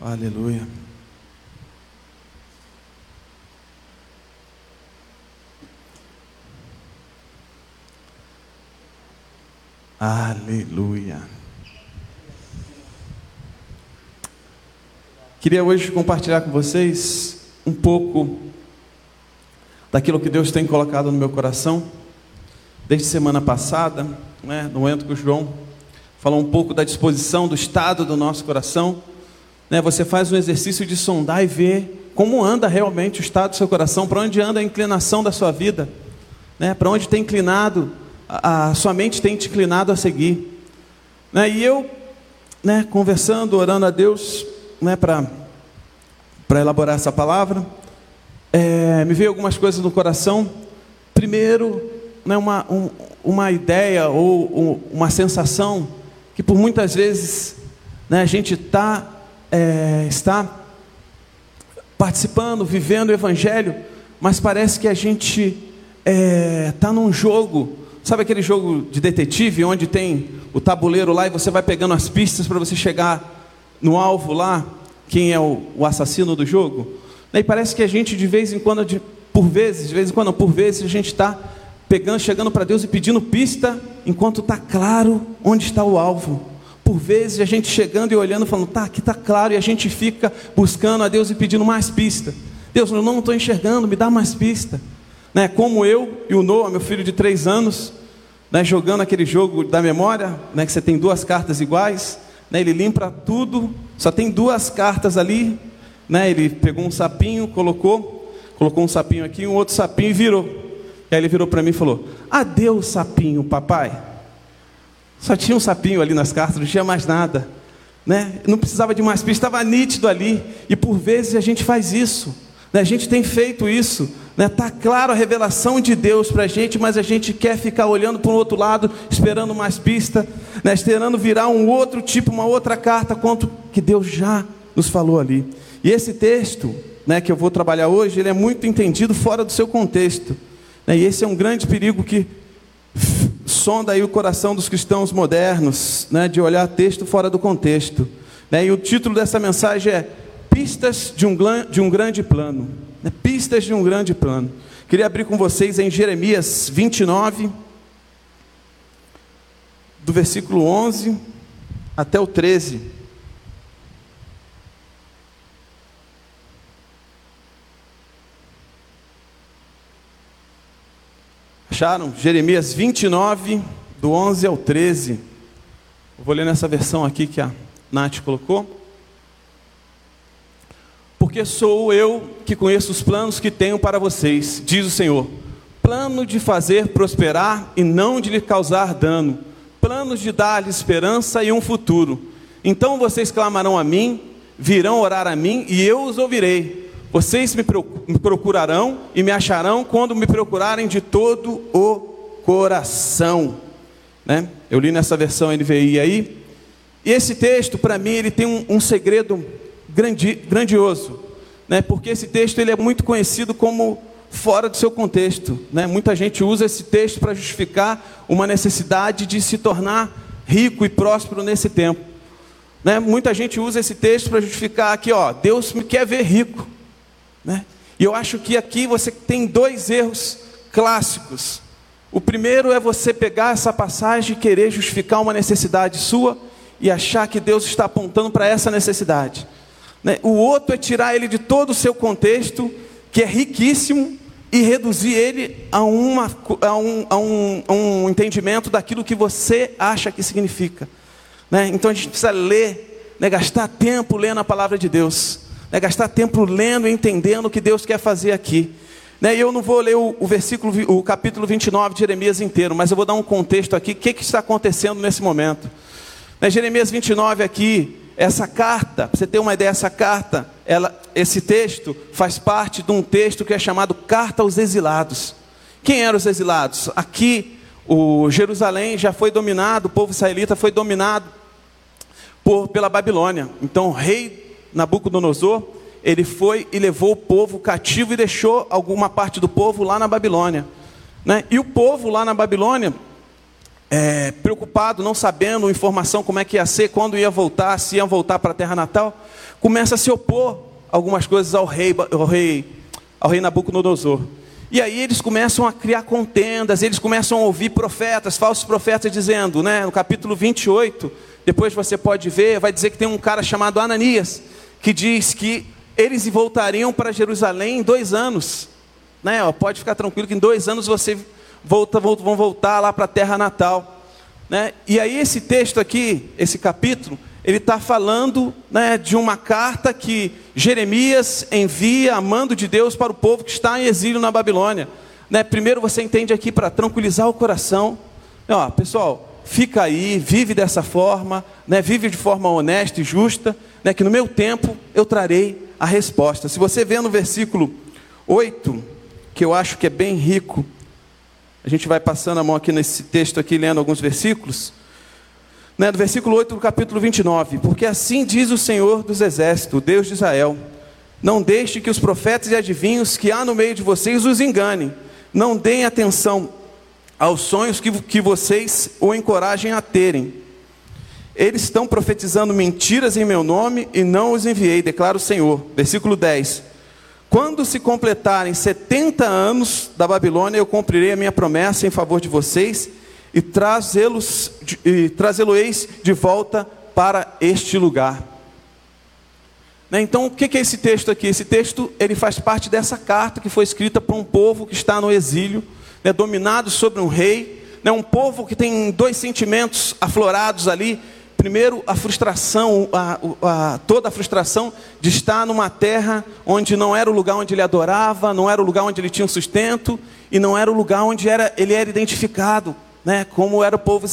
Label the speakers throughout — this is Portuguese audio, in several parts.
Speaker 1: Aleluia. Aleluia. Queria hoje compartilhar com vocês um pouco daquilo que Deus tem colocado no meu coração. Desde semana passada, né, no momento que o João falou um pouco da disposição do estado do nosso coração. Né, você faz um exercício de sondar e ver como anda realmente o estado do seu coração, para onde anda a inclinação da sua vida, né, para onde tem inclinado a, a sua mente tem te inclinado a seguir. Né? E eu, né, conversando, orando a Deus né, para elaborar essa palavra, é, me veio algumas coisas no coração. Primeiro, né, uma, um, uma ideia ou um, uma sensação que por muitas vezes né, a gente tá, é, está participando, vivendo o Evangelho, mas parece que a gente está é, tá num jogo Sabe aquele jogo de detetive onde tem o tabuleiro lá e você vai pegando as pistas para você chegar no alvo lá, quem é o, o assassino do jogo? E parece que a gente de vez em quando, de, por vezes, de vez em quando, por vezes a gente está pegando, chegando para Deus e pedindo pista, enquanto está claro onde está o alvo. Por vezes a gente chegando e olhando, falando, tá, aqui está claro, e a gente fica buscando a Deus e pedindo mais pista. Deus, eu não estou enxergando, me dá mais pista. Né? Como eu e o Noah, meu filho de três anos, né, jogando aquele jogo da memória, né, que você tem duas cartas iguais, né, ele limpa tudo, só tem duas cartas ali, né, ele pegou um sapinho, colocou, colocou um sapinho aqui, um outro sapinho e virou. E aí ele virou para mim e falou: Adeus, sapinho, papai. Só tinha um sapinho ali nas cartas, não tinha mais nada. Né? Não precisava de mais pista, estava nítido ali. E por vezes a gente faz isso. Né? A gente tem feito isso. Está né? Tá claro a revelação de Deus para a gente, mas a gente quer ficar olhando para o outro lado, esperando mais pista, né? esperando virar um outro tipo, uma outra carta, quanto que Deus já nos falou ali. E esse texto né, que eu vou trabalhar hoje, ele é muito entendido fora do seu contexto. Né? E esse é um grande perigo que sonda aí o coração dos cristãos modernos, né, de olhar texto fora do contexto. Né? E o título dessa mensagem é pistas de um, de um grande plano. Né? Pistas de um grande plano. Queria abrir com vocês em Jeremias 29, do versículo 11 até o 13. Acharam? Jeremias 29, do 11 ao 13. Eu vou ler nessa versão aqui que a Nath colocou. Porque sou eu que conheço os planos que tenho para vocês, diz o Senhor. Plano de fazer prosperar e não de lhe causar dano. Planos de dar-lhe esperança e um futuro. Então vocês clamarão a mim, virão orar a mim e eu os ouvirei. Vocês me procurarão e me acharão quando me procurarem de todo o coração. Né? Eu li nessa versão NVI aí. E esse texto, para mim, ele tem um, um segredo grandi, grandioso, né? porque esse texto ele é muito conhecido como fora do seu contexto. Né? Muita gente usa esse texto para justificar uma necessidade de se tornar rico e próspero nesse tempo. Né? Muita gente usa esse texto para justificar aqui, ó, Deus me quer ver rico. Né? E eu acho que aqui você tem dois erros clássicos. O primeiro é você pegar essa passagem e querer justificar uma necessidade sua e achar que Deus está apontando para essa necessidade. Né? O outro é tirar ele de todo o seu contexto, que é riquíssimo, e reduzir ele a, uma, a, um, a, um, a um entendimento daquilo que você acha que significa. Né? Então a gente precisa ler, né? gastar tempo lendo a palavra de Deus, né? gastar tempo lendo e entendendo o que Deus quer fazer aqui. Né? E eu não vou ler o, versículo, o capítulo 29 de Jeremias inteiro, mas eu vou dar um contexto aqui, o que, que está acontecendo nesse momento. Né? Jeremias 29 aqui, essa carta, para você ter uma ideia, essa carta, ela, esse texto faz parte de um texto que é chamado Carta aos Exilados. Quem eram os exilados? Aqui, o Jerusalém já foi dominado, o povo israelita foi dominado por, pela Babilônia. Então, o rei Nabucodonosor, ele foi e levou o povo cativo e deixou alguma parte do povo lá na Babilônia. Né? E o povo lá na Babilônia, é, preocupado, não sabendo informação como é que ia ser, quando ia voltar, se ia voltar para a terra natal, começa a se opor algumas coisas ao rei, ao rei, ao rei Nabucodonosor. E aí eles começam a criar contendas, eles começam a ouvir profetas, falsos profetas dizendo, né, no capítulo 28, depois você pode ver, vai dizer que tem um cara chamado Ananias, que diz que eles voltariam para Jerusalém em dois anos. Né, ó, pode ficar tranquilo que em dois anos você volta, vão voltar lá para a terra natal. Né? E aí esse texto aqui, esse capítulo, ele está falando né, de uma carta que Jeremias envia a mando de Deus para o povo que está em exílio na Babilônia. Né, primeiro você entende aqui para tranquilizar o coração. Ó, pessoal, fica aí, vive dessa forma, né, vive de forma honesta e justa, né, que no meu tempo eu trarei a resposta. Se você vê no versículo 8, que eu acho que é bem rico, a gente vai passando a mão aqui nesse texto aqui, lendo alguns versículos né, do versículo 8 do capítulo 29. Porque assim diz o Senhor dos Exércitos, Deus de Israel: Não deixe que os profetas e adivinhos que há no meio de vocês os enganem. Não deem atenção aos sonhos que, que vocês o encorajem a terem. Eles estão profetizando mentiras em meu nome e não os enviei, declara o Senhor. Versículo 10. Quando se completarem 70 anos da Babilônia, eu cumprirei a minha promessa em favor de vocês e trazê-los e trazê-lo-eis de volta para este lugar. Né, então, o que é esse texto aqui? Esse texto ele faz parte dessa carta que foi escrita para um povo que está no exílio, né, dominado sobre um rei, né, um povo que tem dois sentimentos aflorados ali. Primeiro, a frustração, a, a, toda a frustração de estar numa terra onde não era o lugar onde ele adorava, não era o lugar onde ele tinha sustento, e não era o lugar onde era, ele era identificado né, como era o povo,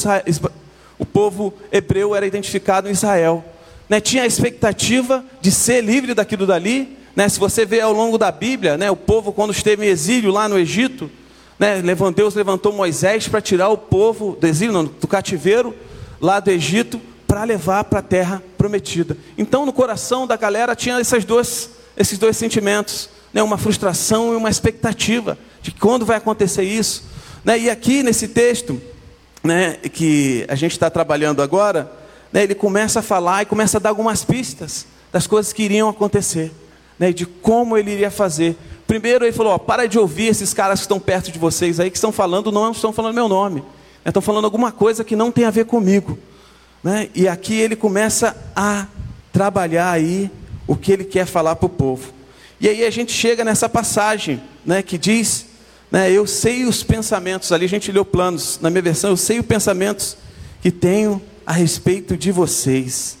Speaker 1: o povo hebreu era identificado em Israel. Né, tinha a expectativa de ser livre daquilo dali. Né, se você vê ao longo da Bíblia, né, o povo quando esteve em exílio lá no Egito, né, Deus levantou Moisés para tirar o povo do exílio, não, do cativeiro lá do Egito, para levar para a terra prometida. Então no coração da galera tinha essas duas, esses dois sentimentos, né, uma frustração e uma expectativa de quando vai acontecer isso. Né? E aqui nesse texto, né, que a gente está trabalhando agora, né, ele começa a falar e começa a dar algumas pistas das coisas que iriam acontecer, né, de como ele iria fazer. Primeiro ele falou: ó, para de ouvir esses caras que estão perto de vocês aí, que estão falando, não estão falando meu nome, né, estão falando alguma coisa que não tem a ver comigo. Né? E aqui ele começa a trabalhar aí o que ele quer falar para o povo. E aí a gente chega nessa passagem né, que diz né, eu sei os pensamentos, ali a gente leu planos, na minha versão, eu sei os pensamentos que tenho a respeito de vocês.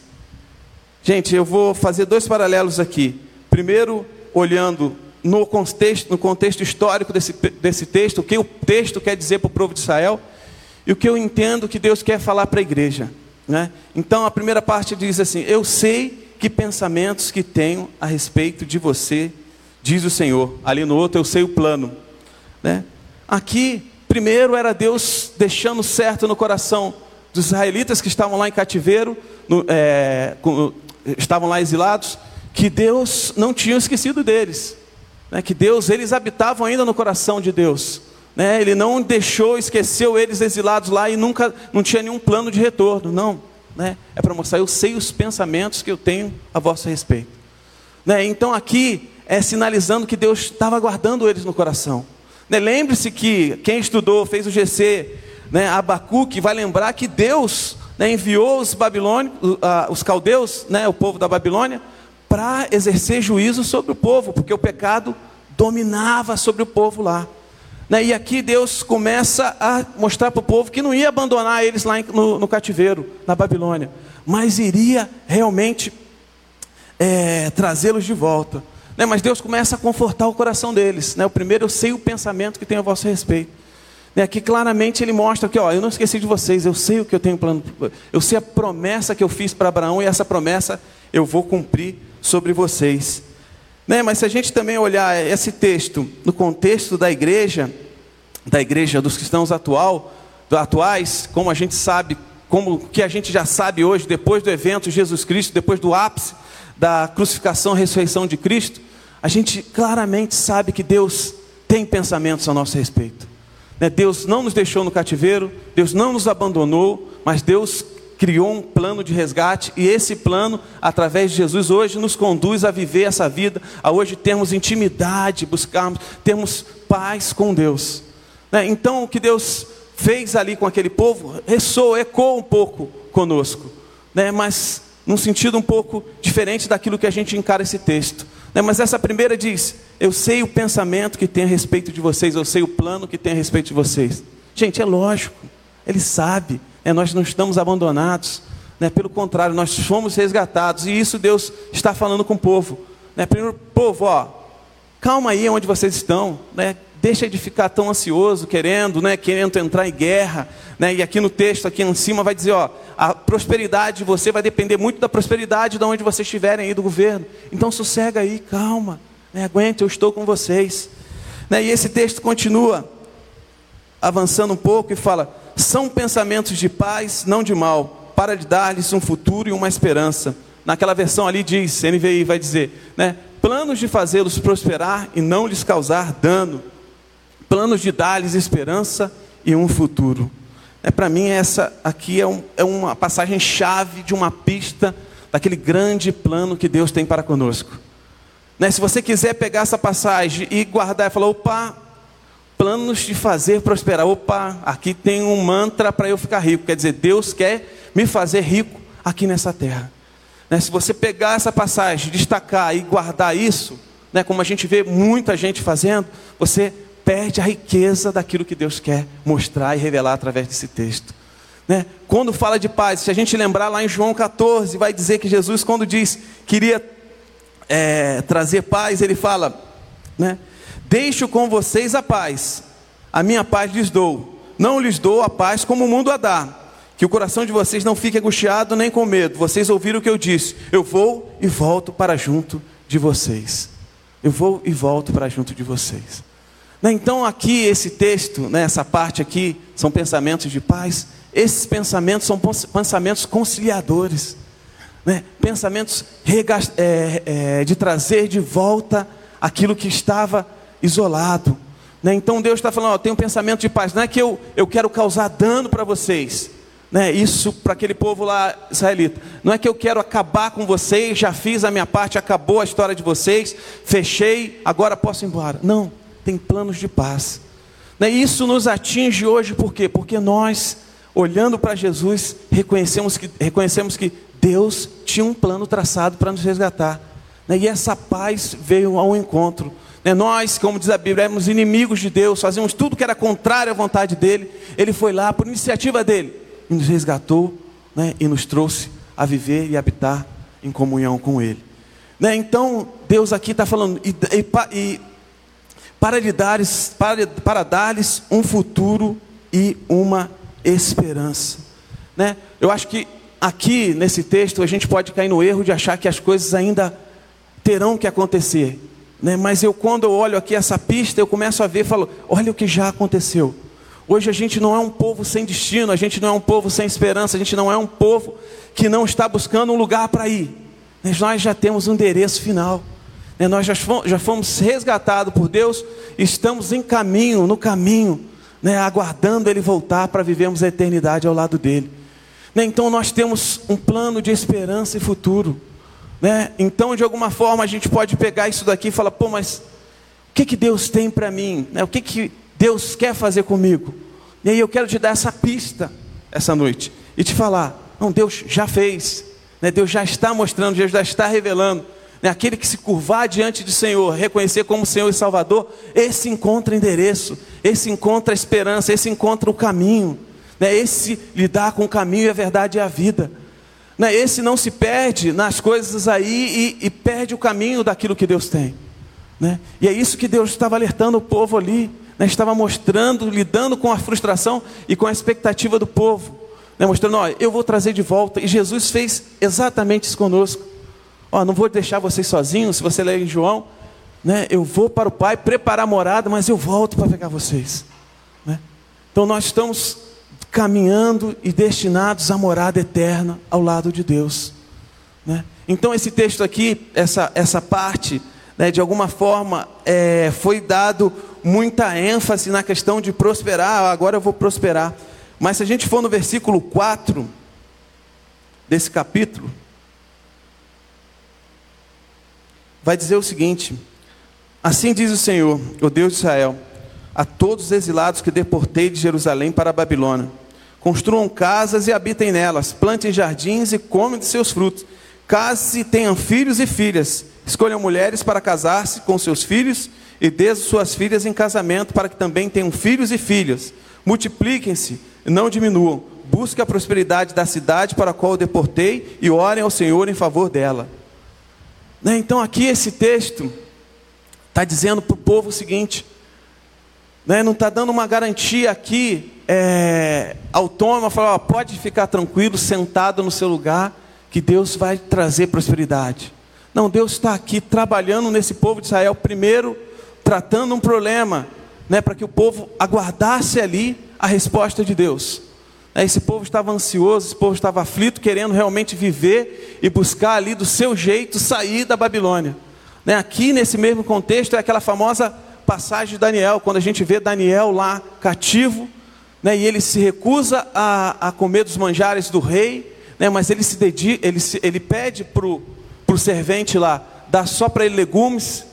Speaker 1: Gente, eu vou fazer dois paralelos aqui. Primeiro, olhando no contexto, no contexto histórico desse, desse texto, o que o texto quer dizer para o povo de Israel, e o que eu entendo que Deus quer falar para a igreja. Né? Então, a primeira parte diz assim: Eu sei que pensamentos que tenho a respeito de você, diz o Senhor. Ali no outro, eu sei o plano. Né? Aqui, primeiro era Deus deixando certo no coração dos israelitas que estavam lá em cativeiro, no, é, com, estavam lá exilados, que Deus não tinha esquecido deles, né? que Deus, eles habitavam ainda no coração de Deus. Né? Ele não deixou, esqueceu eles exilados lá e nunca, não tinha nenhum plano de retorno, não. Né? É para mostrar, eu sei os pensamentos que eu tenho a vosso respeito. Né? Então aqui é sinalizando que Deus estava guardando eles no coração. Né, lembre-se que quem estudou, fez o GC, né, Abacuque, vai lembrar que Deus né, enviou os babilônicos, uh, os caldeus, né, o povo da Babilônia, para exercer juízo sobre o povo, porque o pecado dominava sobre o povo lá. Né, e aqui Deus começa a mostrar para o povo que não ia abandonar eles lá no, no cativeiro, na Babilônia, mas iria realmente é, trazê-los de volta. Né, mas Deus começa a confortar o coração deles. Né? O primeiro, eu sei o pensamento que tenho a vosso respeito. Né, aqui claramente ele mostra que, ó, eu não esqueci de vocês, eu sei o que eu tenho plano, eu sei a promessa que eu fiz para Abraão e essa promessa eu vou cumprir sobre vocês. Né, mas se a gente também olhar esse texto no contexto da igreja, da igreja dos cristãos atual, atuais, como a gente sabe, como que a gente já sabe hoje, depois do evento Jesus Cristo, depois do ápice da crucificação e ressurreição de Cristo, a gente claramente sabe que Deus tem pensamentos a nosso respeito. Né? Deus não nos deixou no cativeiro, Deus não nos abandonou, mas Deus criou um plano de resgate e esse plano, através de Jesus, hoje nos conduz a viver essa vida, a hoje termos intimidade, buscarmos, termos paz com Deus. Né? Então, o que Deus fez ali com aquele povo ressoa, ecoa um pouco conosco, né? mas num sentido um pouco diferente daquilo que a gente encara esse texto. Né? Mas essa primeira diz: Eu sei o pensamento que tem a respeito de vocês, eu sei o plano que tem a respeito de vocês. Gente, é lógico, Ele sabe, né? nós não estamos abandonados, né? pelo contrário, nós fomos resgatados, e isso Deus está falando com o povo. Né? Primeiro, povo, ó, calma aí onde vocês estão, né? deixa de ficar tão ansioso, querendo, né, querendo entrar em guerra, né, e aqui no texto, aqui em cima, vai dizer, ó, a prosperidade de você vai depender muito da prosperidade de onde vocês estiverem aí do governo, então sossega aí, calma, né, aguente, eu estou com vocês, né, e esse texto continua, avançando um pouco e fala, são pensamentos de paz, não de mal, para lhe dar-lhes um futuro e uma esperança, naquela versão ali diz, NVI vai dizer, né, planos de fazê-los prosperar e não lhes causar dano, planos de dar-lhes esperança e um futuro. É, Para mim, essa aqui é, um, é uma passagem chave de uma pista daquele grande plano que Deus tem para conosco. Né? Se você quiser pegar essa passagem e guardar e falar, opa, planos de fazer prosperar, opa, aqui tem um mantra para eu ficar rico. Quer dizer, Deus quer me fazer rico aqui nessa terra. Né? Se você pegar essa passagem, destacar e guardar isso, né, como a gente vê muita gente fazendo, você perde a riqueza daquilo que Deus quer mostrar e revelar através desse texto. Né? Quando fala de paz, se a gente lembrar lá em João 14, vai dizer que Jesus, quando diz queria é, trazer paz, ele fala: né? Deixo com vocês a paz, a minha paz lhes dou, não lhes dou a paz como o mundo a dá. Que o coração de vocês não fique angustiado nem com medo. Vocês ouviram o que eu disse. Eu vou e volto para junto de vocês. Eu vou e volto para junto de vocês. Né, então, aqui, esse texto, né, essa parte aqui, são pensamentos de paz. Esses pensamentos são pensamentos conciliadores, né? pensamentos é, é, de trazer de volta aquilo que estava isolado. Né? Então, Deus está falando: ó, tem um pensamento de paz, não é que eu, eu quero causar dano para vocês. Né, isso para aquele povo lá israelita. Não é que eu quero acabar com vocês, já fiz a minha parte, acabou a história de vocês, fechei, agora posso ir embora. Não tem planos de paz. Né? Isso nos atinge hoje por quê? Porque nós, olhando para Jesus, reconhecemos que, reconhecemos que Deus tinha um plano traçado para nos resgatar. Né? E essa paz veio ao encontro. Né? Nós, como diz a Bíblia, éramos inimigos de Deus, fazíamos tudo que era contrário à vontade dele. Ele foi lá, por iniciativa dele, e nos resgatou né? e nos trouxe a viver e habitar em comunhão com ele. Né? Então, Deus aqui está falando, e, e, e para, lhe dar, para, para dar-lhes um futuro e uma esperança. Né? Eu acho que aqui nesse texto a gente pode cair no erro de achar que as coisas ainda terão que acontecer. Né? Mas eu, quando eu olho aqui essa pista, eu começo a ver e falo: olha o que já aconteceu. Hoje a gente não é um povo sem destino, a gente não é um povo sem esperança, a gente não é um povo que não está buscando um lugar para ir. Mas nós já temos um endereço final. Né, nós já fomos resgatados por Deus, estamos em caminho, no caminho, né, aguardando Ele voltar para vivermos a eternidade ao lado dele. Né, então nós temos um plano de esperança e futuro. Então, de alguma forma, a gente pode pegar isso daqui e falar: pô, mas o que, que Deus tem para mim? O que, que Deus quer fazer comigo? E aí eu quero te dar essa pista essa noite e te falar: não, Deus já fez, Deus já está mostrando, Deus já está revelando né, aquele que se curvar diante do Senhor, reconhecer como Senhor e Salvador, esse encontra endereço, esse encontra esperança, esse encontra o caminho, né, esse lidar com o caminho e a verdade e a vida. Né, esse não se perde nas coisas aí e, e perde o caminho daquilo que Deus tem. Né? E é isso que Deus estava alertando o povo ali, né, estava mostrando, lidando com a frustração e com a expectativa do povo, né, mostrando: ó, eu vou trazer de volta. E Jesus fez exatamente isso conosco. Ó, não vou deixar vocês sozinhos, se você ler em João, né? Eu vou para o Pai preparar a morada, mas eu volto para pegar vocês. Né? Então nós estamos caminhando e destinados à morada eterna ao lado de Deus. Né? Então esse texto aqui, essa, essa parte Né? De alguma forma, é, foi dado muita ênfase na questão de prosperar, ah, agora eu vou prosperar. Mas se a gente for no versículo 4 desse capítulo, vai dizer o seguinte: Assim diz o Senhor, o Deus de Israel, a todos os exilados que deportei de Jerusalém para a Babilônia: construam casas e habitem nelas, plantem jardins e comem de seus frutos, case e tenham filhos e filhas, escolham mulheres para casar-se com seus filhos e dê suas filhas em casamento para que também tenham filhos e filhas. Multipliquem-se não diminuam. Busque a prosperidade da cidade para a qual eu deportei e orem ao Senhor em favor dela. Né, então, aqui esse texto está dizendo para o povo o seguinte: né, não está dando uma garantia aqui é, autônoma, falar, pode ficar tranquilo, sentado no seu lugar, que Deus vai trazer prosperidade. Não, Deus está aqui trabalhando nesse povo de Israel, primeiro tratando um problema, né, para que o povo aguardasse ali a resposta de Deus. Né, esse povo estava ansioso, esse povo estava aflito, querendo realmente viver e buscar ali do seu jeito sair da Babilônia. Né, aqui nesse mesmo contexto é aquela famosa passagem de Daniel, quando a gente vê Daniel lá cativo, né, e ele se recusa a, a comer dos manjares do rei, né, mas ele se dedica, ele, se, ele pede para o servente lá, dar só para ele legumes,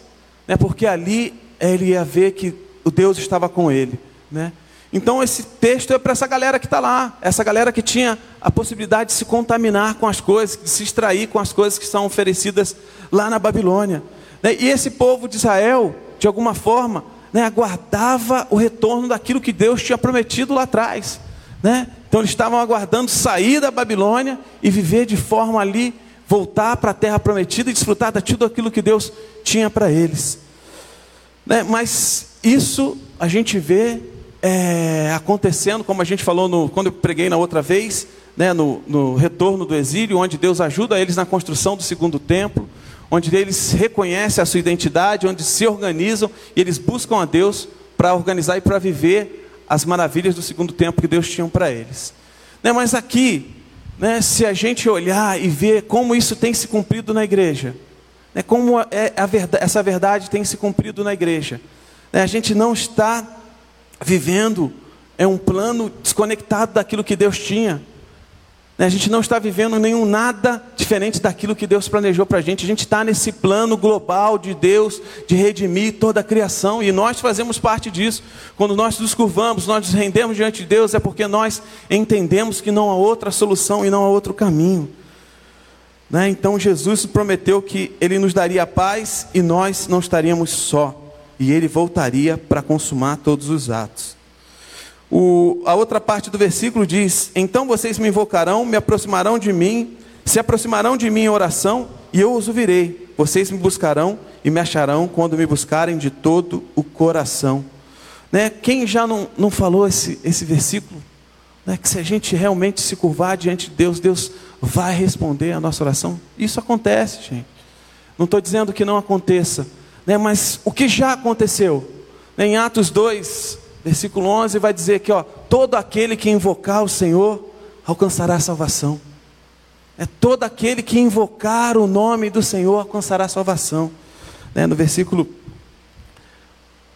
Speaker 1: né, porque ali ele ia ver que o Deus estava com ele. Né? Então esse texto é para essa galera que está lá, essa galera que tinha a possibilidade de se contaminar com as coisas, de se extrair com as coisas que são oferecidas lá na Babilônia. Né? E esse povo de Israel, de alguma forma, né, aguardava o retorno daquilo que Deus tinha prometido lá atrás. Né? Então eles estavam aguardando sair da Babilônia e viver de forma ali, voltar para a terra prometida e desfrutar de tudo aquilo que Deus tinha para eles. Né? Mas isso a gente vê é, acontecendo, como a gente falou no, quando eu preguei na outra vez, né, no, no retorno do exílio, onde Deus ajuda eles na construção do segundo templo, onde eles reconhecem a sua identidade, onde se organizam e eles buscam a Deus para organizar e para viver as maravilhas do segundo tempo que Deus tinha para eles. Né, mas aqui, né, se a gente olhar e ver como isso tem se cumprido na igreja, né, como é verdade, essa verdade tem se cumprido na igreja. Né, a gente não está vivendo é um plano desconectado daquilo que Deus tinha. Né, a gente não está vivendo nenhum nada diferente daquilo que Deus planejou para a gente. A gente está nesse plano global de Deus, de redimir toda a criação, e nós fazemos parte disso. Quando nós nos curvamos, nós nos rendemos diante de Deus, é porque nós entendemos que não há outra solução e não há outro caminho. Né? Então Jesus prometeu que Ele nos daria paz e nós não estaríamos só. E Ele voltaria para consumar todos os atos. O, a outra parte do versículo diz: Então vocês me invocarão, me aproximarão de mim, se aproximarão de mim em oração, e eu os ouvirei. Vocês me buscarão e me acharão quando me buscarem de todo o coração. Né? Quem já não, não falou esse, esse versículo? Né? Que se a gente realmente se curvar diante de Deus, Deus vai responder a nossa oração. Isso acontece, gente. Não estou dizendo que não aconteça, né? mas o que já aconteceu? Né? Em Atos 2, versículo 11, vai dizer que ó, todo aquele que invocar o Senhor alcançará a salvação. É todo aquele que invocar o nome do Senhor alcançará a salvação. Né? No versículo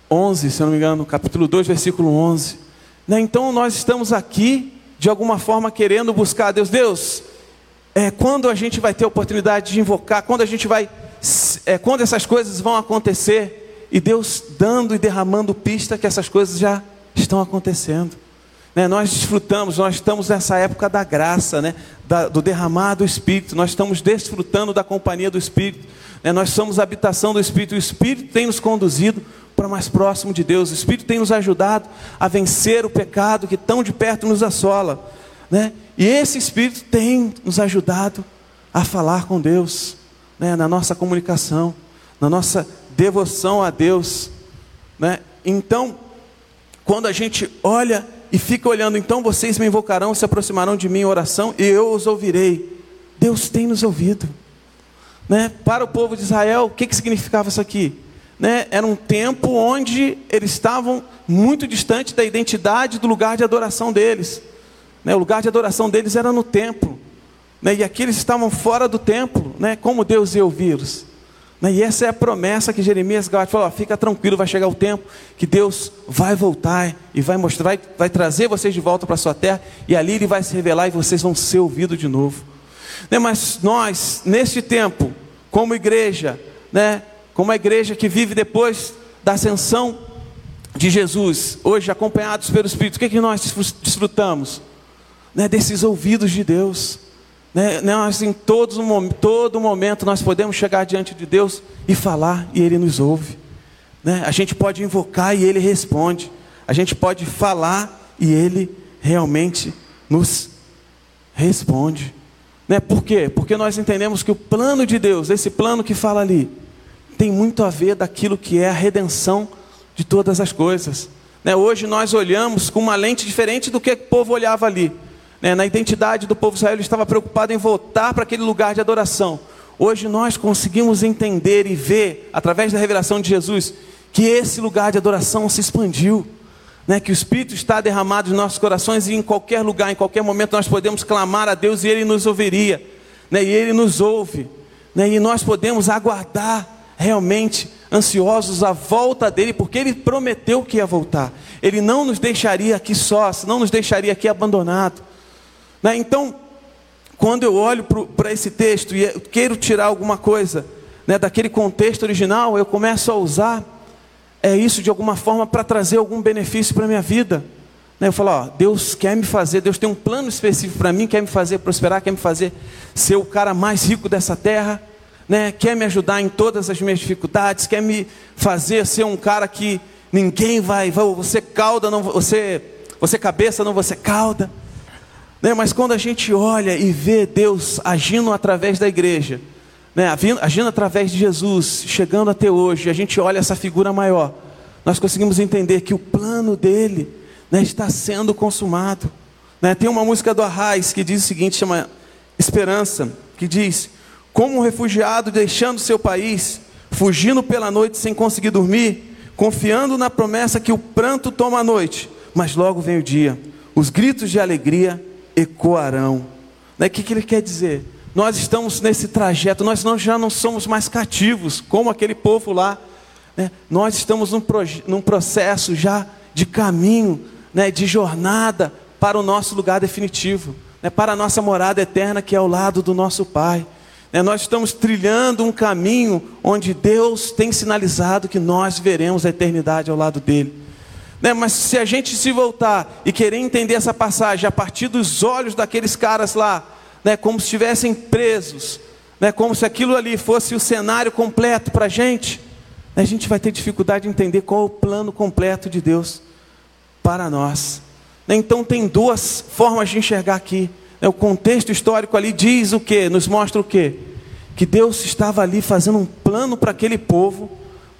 Speaker 1: 11, se eu não me engano, capítulo 2, versículo 11. Né? Então nós estamos aqui, de alguma forma, querendo buscar a Deus. Deus, é, quando a gente vai ter oportunidade de invocar, quando a gente vai, é, quando essas coisas vão acontecer, e Deus dando e derramando pista que essas coisas já estão acontecendo. Né? Nós desfrutamos, nós estamos nessa época da graça, né? Da, do derramar do Espírito, nós estamos desfrutando da companhia do Espírito, né? nós somos a habitação do Espírito, o Espírito tem nos conduzido para mais próximo de Deus. O Espírito tem nos ajudado a vencer o pecado que tão de perto nos assola, né? E esse Espírito tem nos ajudado a falar com Deus, né? Na nossa comunicação, na nossa devoção a Deus, né? Então, quando a gente olha e fica olhando, então vocês me invocarão, se aproximarão de mim em oração e eu os ouvirei. Deus tem nos ouvido. Né? Para o povo de Israel, o que, que significava isso aqui? né, era um tempo onde eles estavam muito distante da identidade do lugar de adoração deles. Né, o lugar de adoração deles era no templo. Né, e aqui eles estavam fora do templo. Né, como Deus ia ouvi-los? Né? E essa é a promessa que Jeremias falou: fica tranquilo, vai chegar o tempo que Deus vai voltar e vai mostrar, vai, vai trazer vocês de volta para a sua terra, e ali Ele vai se revelar e vocês vão ser ouvidos de novo. Né? Mas nós, neste tempo, como igreja, né? como a igreja que vive depois da ascensão de Jesus, hoje acompanhados pelo Espírito, o que, é que nós desfrutamos? Né? Desses ouvidos de Deus. Né? Nós, em todos, todo momento, nós podemos chegar diante de Deus e falar, e Ele nos ouve. Né? A gente pode invocar e Ele responde. A gente pode falar e Ele realmente nos responde. Né? Por quê? Porque nós entendemos que o plano de Deus, esse plano que fala ali, tem muito a ver daquilo que é a redenção de todas as coisas. Né? Hoje nós olhamos com uma lente diferente do que o povo olhava ali. Né? Na identidade do povo israelita, ele estava preocupado em voltar para aquele lugar de adoração. Hoje nós conseguimos entender e ver, através da revelação de Jesus, que esse lugar de adoração se expandiu. Né, que o Espírito está derramado em nossos corações e em qualquer lugar, em qualquer momento nós podemos clamar a Deus e Ele nos ouviria, né, e Ele nos ouve, né, e nós podemos aguardar realmente ansiosos a volta dele, porque Ele prometeu que ia voltar, Ele não nos deixaria aqui sós, não nos deixaria aqui abandonado. Né? Então, quando eu olho para esse texto e quero tirar alguma coisa né, daquele contexto original, eu começo a usar é isso de alguma forma para trazer algum benefício para a minha vida. Né? Eu falo, ó, Deus quer me fazer, Deus tem um plano específico para mim, quer me fazer prosperar, quer me fazer ser o cara mais rico dessa terra, né? quer me ajudar em todas as minhas dificuldades, quer me fazer ser um cara que ninguém vai, vai você cauda, não você, você cabeça, não você cauda. Né? Mas quando a gente olha e vê Deus agindo através da igreja, né? agindo através de Jesus, chegando até hoje, a gente olha essa figura maior, nós conseguimos entender que o plano dele né, está sendo consumado. Né? Tem uma música do Arraiz que diz o seguinte: chama Esperança, que diz: Como um refugiado deixando seu país, fugindo pela noite sem conseguir dormir, confiando na promessa que o pranto toma a noite, mas logo vem o dia, os gritos de alegria ecoarão. Né? O que, que ele quer dizer? Nós estamos nesse trajeto, nós não, já não somos mais cativos, como aquele povo lá. Né? Nós estamos num, num, processo já de caminho, né? de jornada para o nosso lugar definitivo, né? para a nossa morada eterna que é ao lado do nosso Pai. Né? Nós estamos trilhando um caminho onde Deus tem sinalizado que nós veremos a eternidade ao lado dele. Né? Mas se a gente se voltar e querer entender essa passagem a partir dos olhos daqueles caras lá, né, como se estivessem presos, né, como se aquilo ali fosse o cenário completo para a gente, né, a gente vai ter dificuldade de entender qual é o plano completo de Deus para nós. Né, então tem duas formas de enxergar aqui. Né, o contexto histórico ali diz o que? Nos mostra o que? Que Deus estava ali fazendo um plano para aquele povo,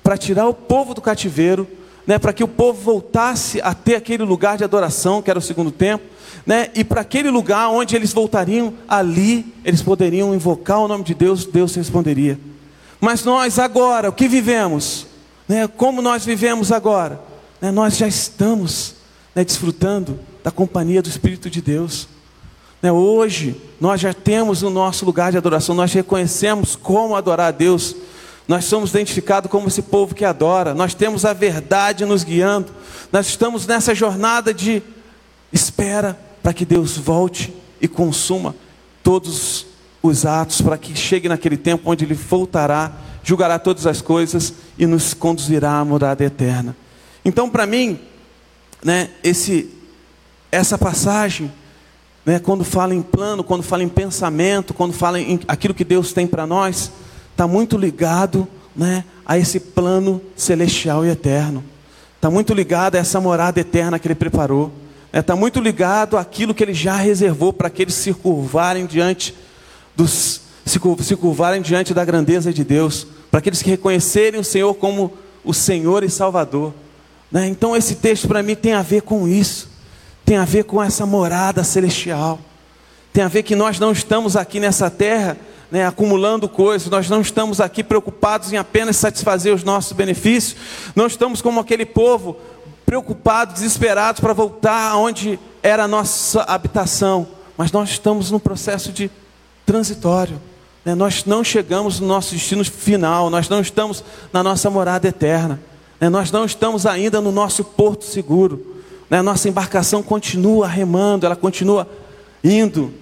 Speaker 1: para tirar o povo do cativeiro né, para que o povo voltasse a ter aquele lugar de adoração, que era o segundo templo, né, e para aquele lugar onde eles voltariam, ali eles poderiam invocar o nome de Deus, Deus responderia. Mas nós agora, o que vivemos? Né, como nós vivemos agora? Né, nós já estamos né, desfrutando da companhia do Espírito de Deus. Né, hoje, nós já temos o nosso lugar de adoração, nós reconhecemos como adorar a Deus nós somos identificados como esse povo que adora, nós temos a verdade nos guiando, nós estamos nessa jornada de espera para que Deus volte e consuma todos os atos, para que chegue naquele tempo onde Ele voltará, julgará todas as coisas e nos conduzirá à morada eterna. Então, para mim, né, esse, essa passagem, né, quando fala em plano, quando fala em pensamento, quando fala em aquilo que Deus tem para nós, está muito ligado né, a esse plano celestial e eterno. Está muito ligado a essa morada eterna que Ele preparou. Está né, muito ligado àquilo que Ele já reservou para aqueles se curvarem diante dos se curvarem diante da grandeza de Deus, para aqueles que reconhecerem o Senhor como o Senhor e Salvador. Né? Então esse texto para mim tem a ver com isso, tem a ver com essa morada celestial, tem a ver que nós não estamos aqui nessa terra né, acumulando coisas, nós não estamos aqui preocupados em apenas satisfazer os nossos benefícios, não estamos como aquele povo preocupados, desesperados para voltar aonde era a nossa habitação, mas nós estamos num processo de transitório, Né? Nós não chegamos no nosso destino final, nós não estamos na nossa morada eterna, né? nós não estamos ainda no nosso porto seguro. Né? Nossa embarcação continua remando, ela continua indo.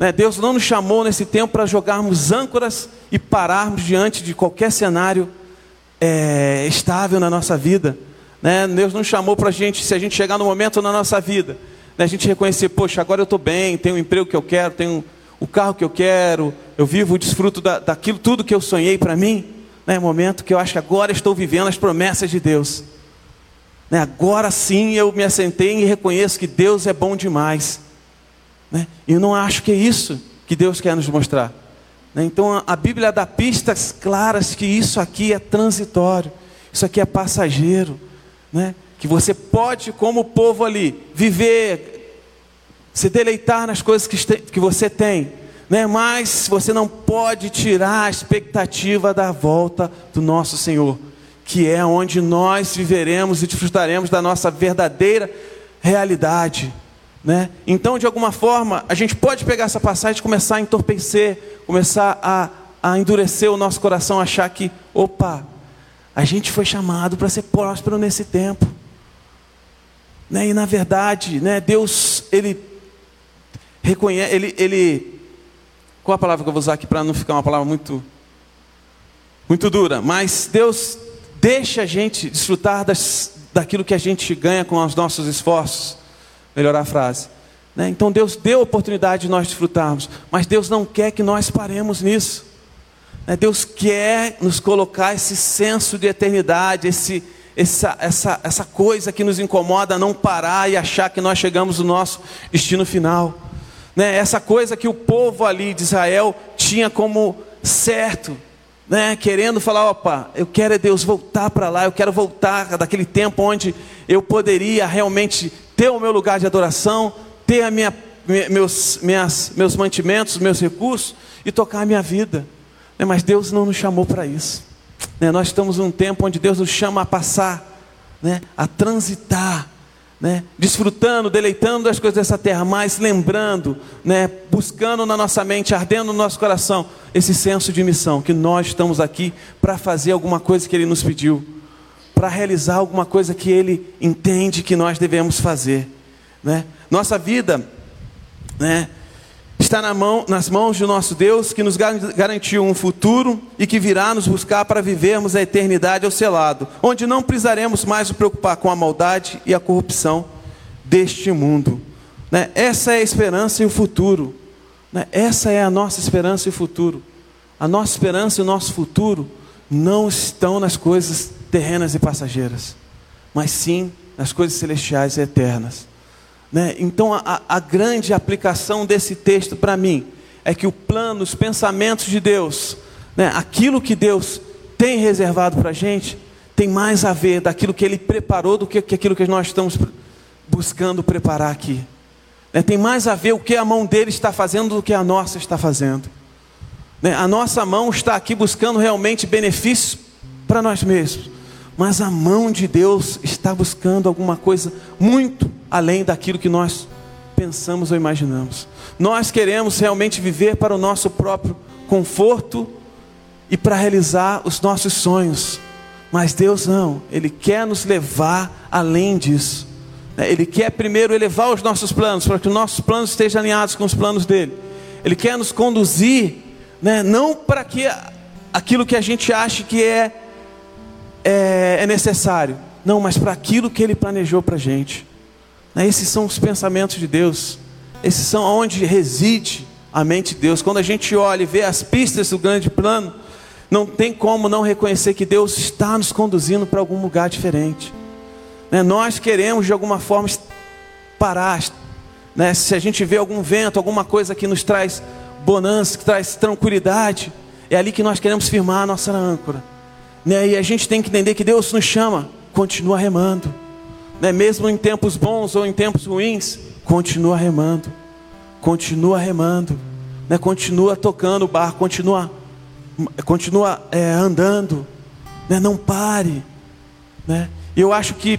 Speaker 1: Né? Deus não nos chamou nesse tempo para jogarmos âncoras e pararmos diante de qualquer cenário é, estável na nossa vida. Né? Deus não chamou para a gente, se a gente chegar no momento na nossa vida, né? a gente reconhecer, poxa, agora eu estou bem, tenho o emprego que eu quero, tenho o carro que eu quero, eu vivo, desfruto da, daquilo tudo que eu sonhei para mim, né? momento que eu acho que agora estou vivendo as promessas de Deus. Né? Agora sim eu me assentei e reconheço que Deus é bom demais. Né? Eu não acho que é isso que Deus quer nos mostrar. Né? Então a, Bíblia dá pistas claras que isso aqui é transitório, isso aqui é passageiro. Né? Que você pode, como povo ali, viver se deleitar nas coisas que, que você tem, né? mas você não pode tirar a expectativa da volta do nosso Senhor, que é onde nós viveremos e desfrutaremos da nossa verdadeira realidade. Né? Então, de alguma forma, a gente pode pegar essa passagem e começar a entorpecer, começar a, a endurecer o nosso coração, achar que, opa, a gente foi chamado para ser próspero nesse tempo. Né? E na verdade, né, Deus, Ele reconhece, ele, ele, qual a palavra que eu vou usar aqui para não ficar uma palavra muito, muito dura? Mas Deus deixa a gente desfrutar das, daquilo que a gente ganha com os nossos esforços. Melhorar a frase. Né? Então Deus deu a oportunidade de nós desfrutarmos, mas Deus não quer que nós paremos nisso. Né? Deus quer nos colocar esse senso de eternidade, esse, essa, essa, essa coisa que nos incomoda, não parar e achar que nós chegamos no nosso destino final né, essa coisa que o povo ali de Israel tinha como certo, né, querendo falar: opa, eu quero é Deus voltar para lá, eu quero voltar daquele tempo onde eu poderia realmente ter o meu lugar de adoração, ter a minha, meus, minhas, meus mantimentos, meus recursos e tocar a minha vida. Né, mas Deus não nos chamou para isso. Né, nós estamos num tempo onde Deus nos chama a passar, né, a transitar desfrutando, deleitando das coisas dessa terra, mas lembrando, buscando na nossa mente, ardendo no nosso coração, esse senso de missão, que nós estamos aqui para fazer alguma coisa que Ele nos pediu, para realizar alguma coisa que Ele entende que nós devemos fazer. Né? Nossa vida, né, está na mão, nas mãos de nosso Deus, que nos garantiu um futuro e que virá nos buscar para vivermos a eternidade ao seu lado, onde não precisaremos mais nos preocupar com a maldade e a corrupção deste mundo. Né? Essa é a esperança e o futuro. Né? Essa é a nossa esperança e o futuro. A nossa esperança e o nosso futuro não estão nas coisas terrenas e passageiras, mas sim nas coisas celestiais e eternas. Né? Então, a, a grande aplicação desse texto para mim é que o plano, os pensamentos de Deus, né? aquilo que Deus tem reservado para a gente, tem mais a ver daquilo que Ele preparou do que, que aquilo que nós estamos buscando preparar aqui. Né? Tem mais a ver o que a mão dele está fazendo do que a nossa está fazendo. Né? A nossa mão está aqui buscando realmente benefícios para nós mesmos mas a mão de Deus está buscando alguma coisa muito além daquilo que nós pensamos ou imaginamos. Nós queremos realmente viver para o nosso próprio conforto e para realizar os nossos sonhos, mas Deus não, Ele quer nos levar além disso. Ele quer primeiro elevar os nossos planos, para que os nossos planos estejam alinhados com os planos dele. Ele quer nos conduzir, né, não para que aquilo que a gente acha que é é, é necessário. Não, mas para aquilo que Ele planejou para a gente. Né, esses são os pensamentos de Deus. Esses são onde reside a mente de Deus. Quando a gente olha e vê as pistas do grande plano, não tem como não reconhecer que Deus está nos conduzindo para algum lugar diferente. Né? Nós queremos de alguma forma parar. Né? Se a gente vê algum vento, alguma coisa que nos traz bonança, que traz tranquilidade, é ali que nós queremos firmar a nossa âncora. Né? E a gente tem que entender que Deus nos chama, continua remando. Né? Mesmo em tempos bons ou em tempos ruins, continua remando. Continua remando. Né? Continua tocando o barco, continua, continua é, andando. Né? Não pare. Né? E eu acho que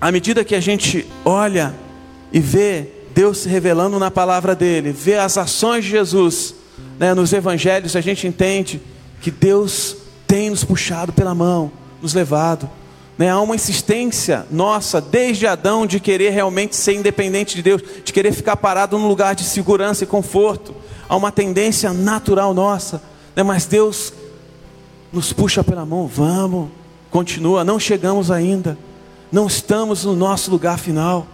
Speaker 1: à medida que a gente olha e vê Deus se revelando na palavra dele, vê as ações de Jesus né, nos evangelhos a gente entende que Deus tem nos puxado pela mão, nos levado. Né? Há uma insistência nossa, desde Adão, de querer realmente ser independente de Deus, de querer ficar parado num lugar de segurança e conforto. Há uma tendência natural nossa, né? mas Deus nos puxa pela mão, vamos, continua, não chegamos ainda, não estamos no nosso lugar final.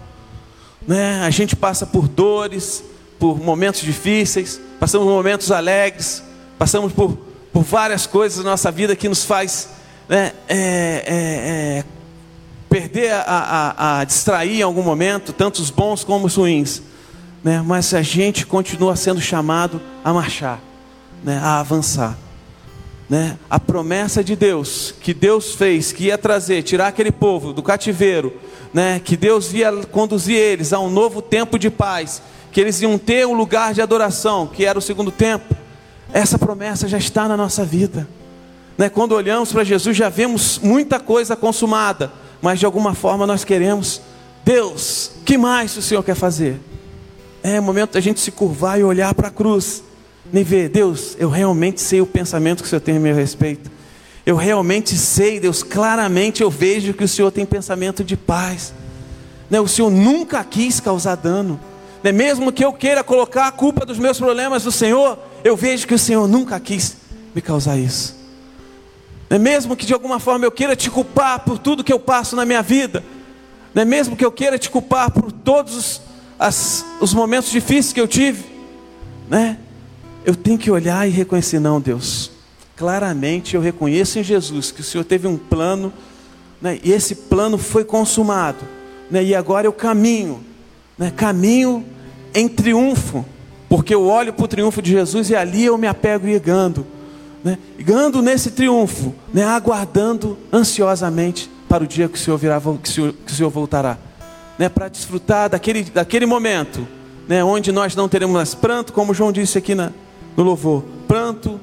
Speaker 1: Né? A gente passa por dores, por momentos difíceis, passamos por momentos alegres, passamos por, por várias coisas na nossa vida que nos faz né, é, é, é, perder a, a, a, distrair em algum momento, tanto os bons como os ruins. Né, mas a gente continua sendo chamado a marchar, né, a avançar. Né? A promessa de Deus, que Deus fez, que ia trazer, tirar aquele povo do cativeiro, né? que Deus ia conduzir eles a um novo tempo de paz, que eles iam ter um lugar de adoração, que era o segundo tempo. Essa promessa já está na nossa vida. Né? Quando olhamos para Jesus, já vemos muita coisa consumada, mas de alguma forma nós queremos, Deus, que mais o Senhor quer fazer? É momento da gente se curvar e olhar para a cruz nem ver, Deus, eu realmente sei o pensamento que o Senhor tem a meu respeito. Eu realmente sei, Deus, claramente eu vejo que o Senhor tem pensamento de paz. Né? O Senhor nunca quis causar dano. Né? Mesmo que eu queira colocar a culpa dos meus problemas no Senhor, eu vejo que o Senhor nunca quis me causar isso. Né? Mesmo que de alguma forma eu queira te culpar por tudo que eu passo na minha vida, né? mesmo que eu queira te culpar por todos os, as, os momentos difíceis que eu tive, né? eu tenho que olhar e reconhecer, não, Deus, claramente eu reconheço em Jesus que o Senhor teve um plano, né, e esse plano foi consumado, né, e agora eu caminho, né, caminho em triunfo, porque eu olho para o triunfo de Jesus e ali eu me apego e gando, né, gando nesse triunfo, né, aguardando ansiosamente para o dia que o Senhor virá, que o Senhor, que o Senhor voltará, né, para desfrutar daquele, daquele momento, né, onde nós não teremos mais pranto, como João disse aqui na, no louvor: pranto,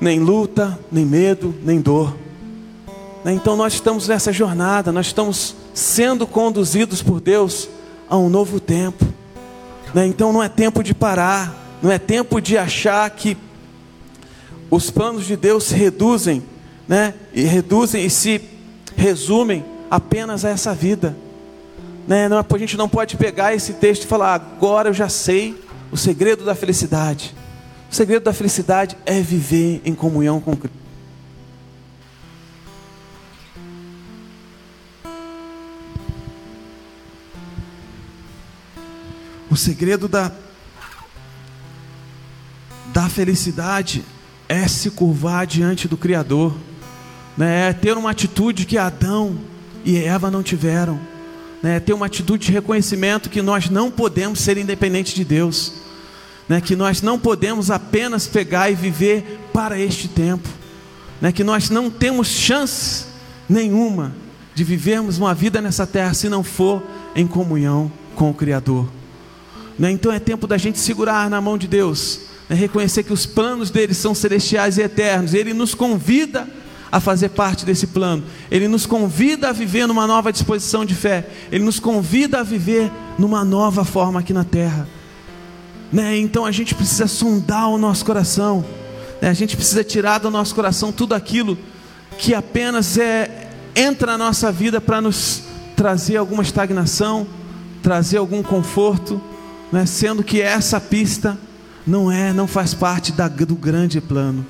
Speaker 1: nem luta, nem medo, nem dor. Né? Então nós estamos nessa jornada, nós estamos sendo conduzidos por Deus a um novo tempo. Né? Então não é tempo de parar, não é tempo de achar que os planos de Deus se reduzem, né? E reduzem e se resumem apenas a essa vida. Né? Não, a gente não pode pegar esse texto e falar, agora eu já sei o segredo da felicidade. O segredo da felicidade é viver em comunhão com Cristo. O segredo da, da felicidade é se curvar diante do Criador, né? é ter uma atitude que Adão e Eva não tiveram, né? é ter uma atitude de reconhecimento que nós não podemos ser independentes de Deus né, que nós não podemos apenas pegar e viver para este tempo, né, que nós não temos chance nenhuma de vivermos uma vida nessa terra se não for em comunhão com o Criador. Né, então é tempo da gente segurar na mão de Deus, né, reconhecer que os planos dele são celestiais e eternos, ele nos convida a fazer parte desse plano. Ele nos convida a viver numa nova disposição de fé. Ele nos convida a viver numa nova forma aqui na terra. Né? Então a gente precisa sondar o nosso coração, a gente precisa tirar do nosso coração tudo aquilo que apenas é entra na nossa vida para nos trazer alguma estagnação, trazer algum conforto, né? sendo que essa pista não é, não faz parte da, do grande plano.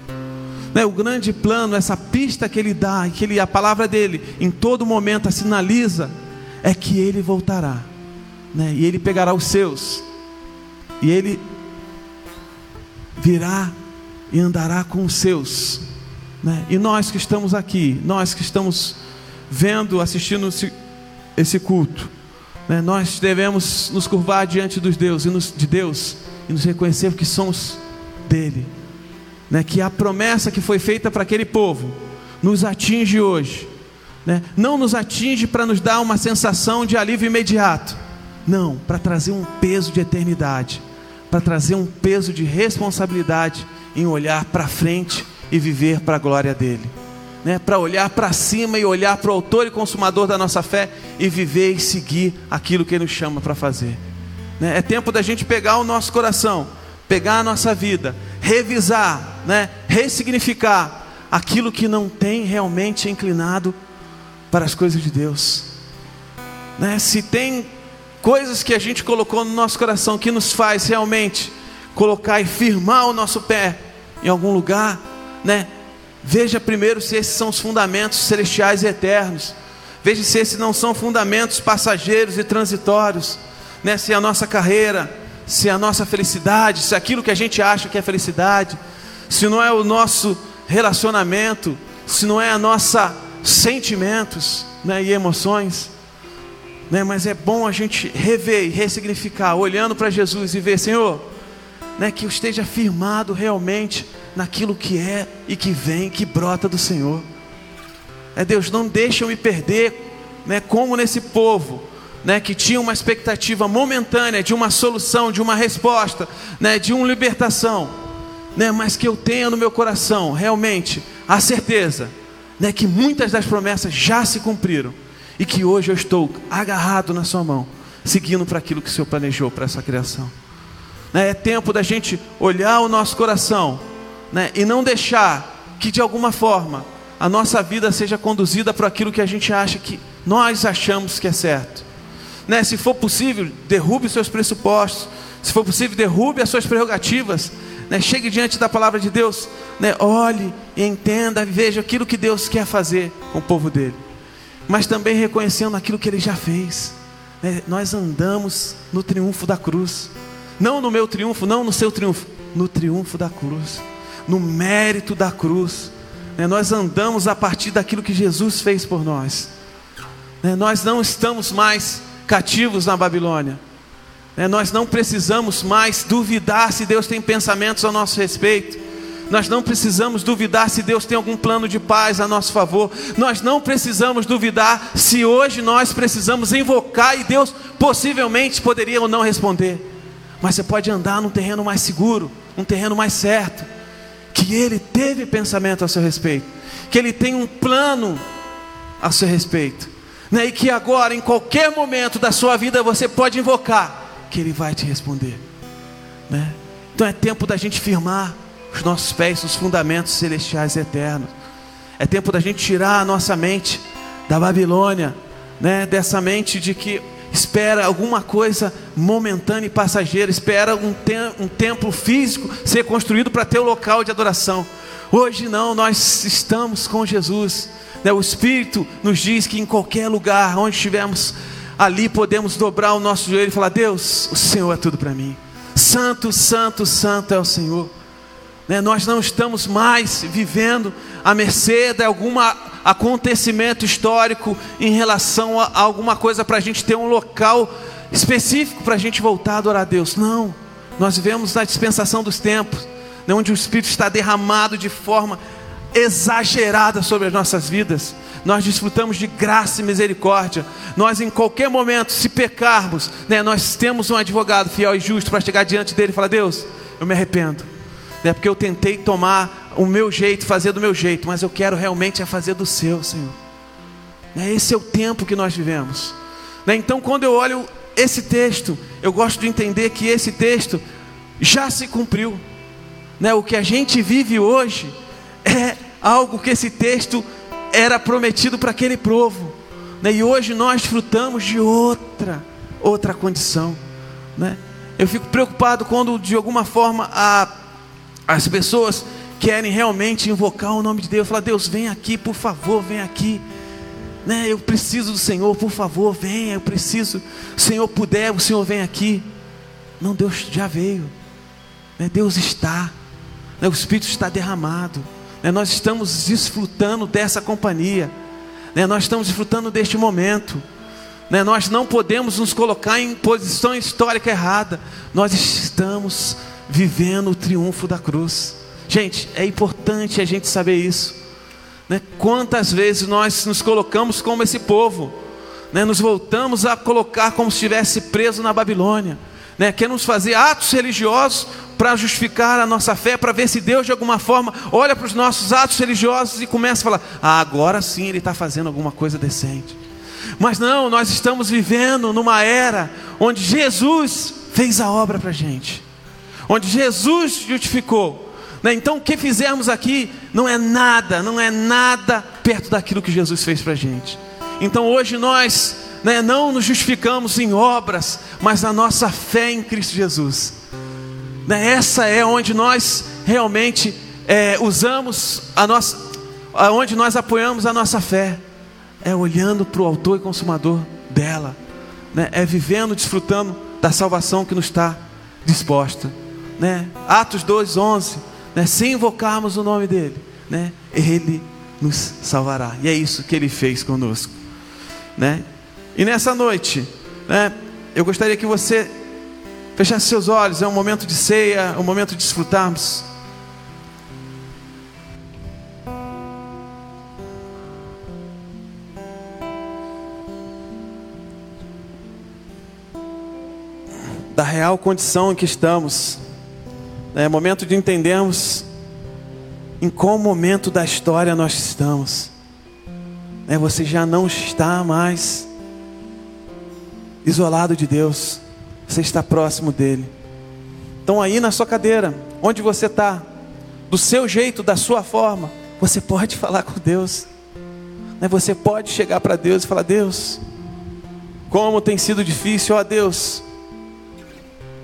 Speaker 1: Né? O grande plano, essa pista que ele dá, que ele, a palavra dele em todo momento sinaliza, é que ele voltará, né? e ele pegará os seus e ele virá e andará com os seus. Né? E nós que estamos aqui, nós que estamos vendo, assistindo esse culto? Nós devemos nos curvar diante dos Deus, de Deus e nos reconhecer que somos dele. Né? Que a promessa que foi feita para aquele povo nos atinge hoje. Né? Não nos atinge para nos dar uma sensação de alívio imediato, não, para trazer um peso de eternidade para trazer um peso de responsabilidade em olhar para frente e viver para a glória dele. Né, para olhar para cima e olhar para o autor e consumador da nossa fé e viver e seguir aquilo que ele nos chama para fazer. Né, é tempo da gente pegar o nosso coração, pegar a nossa vida, revisar, né, ressignificar aquilo que não tem realmente inclinado para as coisas de Deus. Né? Se tem coisas que a gente colocou no nosso coração que nos faz realmente colocar e firmar o nosso pé em algum lugar, né? Veja primeiro se esses são os fundamentos celestiais e eternos. Veja se esses não são fundamentos passageiros e transitórios, né? Se a nossa carreira, se a nossa felicidade, se aquilo que a gente acha que é felicidade, se não é o nosso relacionamento, se não é a nossa sentimentos, né, e emoções, né? Mas é bom a gente rever e ressignificar, olhando para Jesus e ver, Senhor, né, que eu esteja firmado realmente naquilo que é e que vem, que brota do Senhor. É Deus, não deixa eu me perder, né, como nesse povo, né, que tinha uma expectativa momentânea de uma solução, de uma resposta, né, de uma libertação, né, mas que eu tenha no meu coração realmente a certeza, né, que muitas das promessas já se cumpriram e que hoje eu estou agarrado na Sua mão, seguindo para aquilo que o Senhor planejou para essa criação. Né, é tempo da gente olhar o nosso coração né, e não deixar que de alguma forma a nossa vida seja conduzida por aquilo que a gente acha que nós achamos que é certo. Né, se for possível, derrube os seus pressupostos. Se for possível, derrube as suas prerrogativas. Né, chegue diante da palavra de Deus. Né, olhe e entenda, veja aquilo que Deus quer fazer com o povo dele. Mas também reconhecendo aquilo que ele já fez. Né, nós andamos no triunfo da cruz. Não no meu triunfo, não no seu triunfo, no triunfo da cruz no mérito da cruz. Né? Nós andamos a partir daquilo que Jesus fez por nós. Né? Nós não estamos mais cativos na Babilônia. Né? Nós não precisamos mais duvidar se Deus tem pensamentos a nosso respeito. Nós não precisamos duvidar se Deus tem algum plano de paz a nosso favor. Nós não precisamos duvidar se hoje nós precisamos invocar e Deus possivelmente poderia ou não responder. Mas você pode andar num terreno mais seguro, um terreno mais certo que Ele teve pensamento a seu respeito, que Ele tem um plano a seu respeito, né? e que agora, em qualquer momento da sua vida, você pode invocar, que Ele vai te responder. Né? Então é tempo da gente firmar os nossos pés nos fundamentos celestiais eternos. É tempo da gente tirar a nossa mente da Babilônia, né? dessa mente de que espera alguma coisa momentânea e passageira, espera um, te um templo físico ser construído para ter o um local de adoração. Hoje não, nós estamos com Jesus. Né? O Espírito nos diz que em qualquer lugar onde estivermos, ali podemos dobrar o nosso joelho e falar: Deus, o Senhor é tudo para mim. Santo, santo, santo é o Senhor. Né? Nós não estamos mais vivendo à mercê de alguma acontecimento histórico em relação a alguma coisa para a gente ter um local específico para a gente voltar a adorar a Deus. Não, nós vivemos na dispensação dos tempos, né, onde o Espírito está derramado de forma exagerada sobre as nossas vidas. Nós desfrutamos de graça e misericórdia. Nós, em qualquer momento, se pecarmos, né, nós temos um advogado fiel e justo para chegar diante dele e falar: Deus, eu me arrependo né? porque eu tentei tomar o meu jeito, fazer do meu jeito, mas eu quero realmente é fazer do seu, Senhor. Né? Esse é o tempo que nós vivemos. Né? Então, quando eu olho esse texto, eu gosto de entender que esse texto já se cumpriu. Né? O que a gente vive hoje é algo que esse texto era prometido para aquele povo. Né? E hoje nós desfrutamos de outra, outra condição. Né? Eu fico preocupado quando de alguma forma a as pessoas querem realmente invocar o nome de Deus, falar: Deus, vem aqui, por favor, vem aqui. Né, eu preciso do Senhor, por favor, venha. Eu preciso, o Senhor puder, o Senhor vem aqui. Não, Deus já veio. Né, Deus está. Né, o Espírito está derramado. Né, nós estamos desfrutando dessa companhia. Né, nós estamos desfrutando deste momento. Né, nós não podemos nos colocar em posição histórica errada. Nós estamos vivendo o triunfo da cruz. Gente, é importante a gente saber isso. Né? Quantas vezes nós nos colocamos como esse povo, né? nos voltamos a colocar como se estivesse preso na Babilônia, né? queremos fazer atos religiosos para justificar a nossa fé, para ver se Deus de alguma forma olha para os nossos atos religiosos e começa a falar: ah, agora sim ele está fazendo alguma coisa decente. Mas não, nós estamos vivendo numa era onde Jesus fez a obra para a gente onde Jesus justificou, Né? Então, o que fizermos aqui não é nada, não é nada perto daquilo que Jesus fez para a gente. Então, hoje nós né, não nos justificamos em obras, mas na nossa fé em Cristo Jesus. Né? Essa é onde nós realmente é, usamos a nossa, onde nós apoiamos a nossa fé, é olhando para o Autor e Consumador dela, né? é vivendo, desfrutando da salvação que nos está disposta. Né? Atos 2, 11 né, se invocarmos o nome dele, né, ele nos salvará. E é isso que ele fez conosco. Né? E nessa noite, né, eu gostaria que você fechasse seus olhos, é um momento de ceia, é um momento de desfrutarmos. Da real condição em que estamos é momento de entendermos em qual momento da história nós estamos. É, você já não está mais isolado de Deus, você está próximo dele. Então, aí na sua cadeira, onde você está, do seu jeito, da sua forma, você pode falar com Deus. Né? Você pode chegar para Deus e falar: Deus, como tem sido difícil, ó Deus,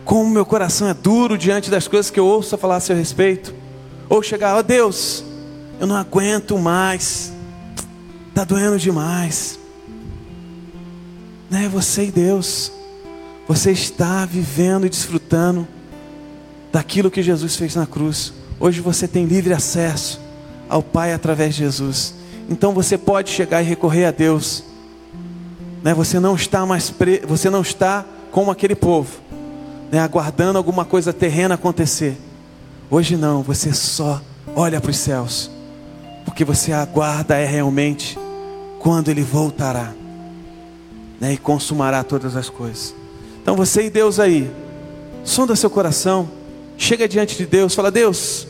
Speaker 1: como meu coração é duro diante das coisas que eu ouço falar a seu respeito. Ou chegar, ó oh Deus, eu não aguento mais, está doendo demais. Né? Você e Deus, você está vivendo e desfrutando daquilo que Jesus fez na cruz. Hoje você tem livre acesso ao Pai através de Jesus. Então você pode chegar e recorrer a Deus. Né? Você não está mais pre... você não está como aquele povo né, aguardando alguma coisa terrena acontecer. Hoje não, você só olha para os céus, porque você aguarda é realmente quando Ele voltará né, e consumará todas as coisas. Então você e Deus aí, sonda seu coração, chega diante de Deus, fala: Deus,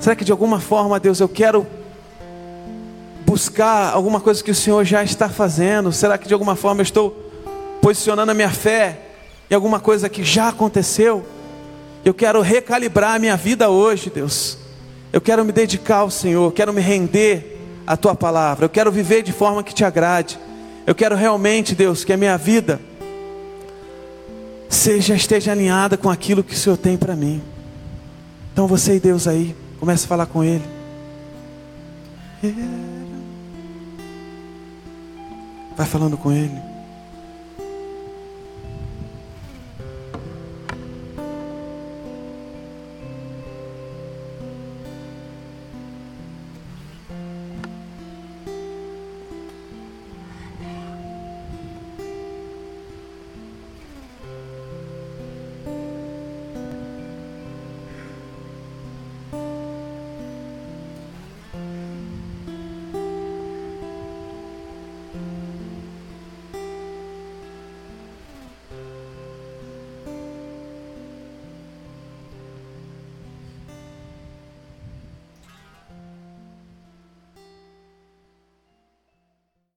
Speaker 1: será que de alguma forma, Deus, eu quero buscar alguma coisa que o Senhor já está fazendo? Será que de alguma forma eu estou posicionando a minha fé em alguma coisa que já aconteceu. Eu quero recalibrar a minha vida hoje, Deus. Eu quero me dedicar ao Senhor, quero me render à tua palavra. Eu quero viver de forma que te agrade. Eu quero realmente, Deus, que a minha vida seja esteja alinhada com aquilo que o Senhor tem para mim. Então você e Deus aí, comece a falar com ele. Vai falando com ele.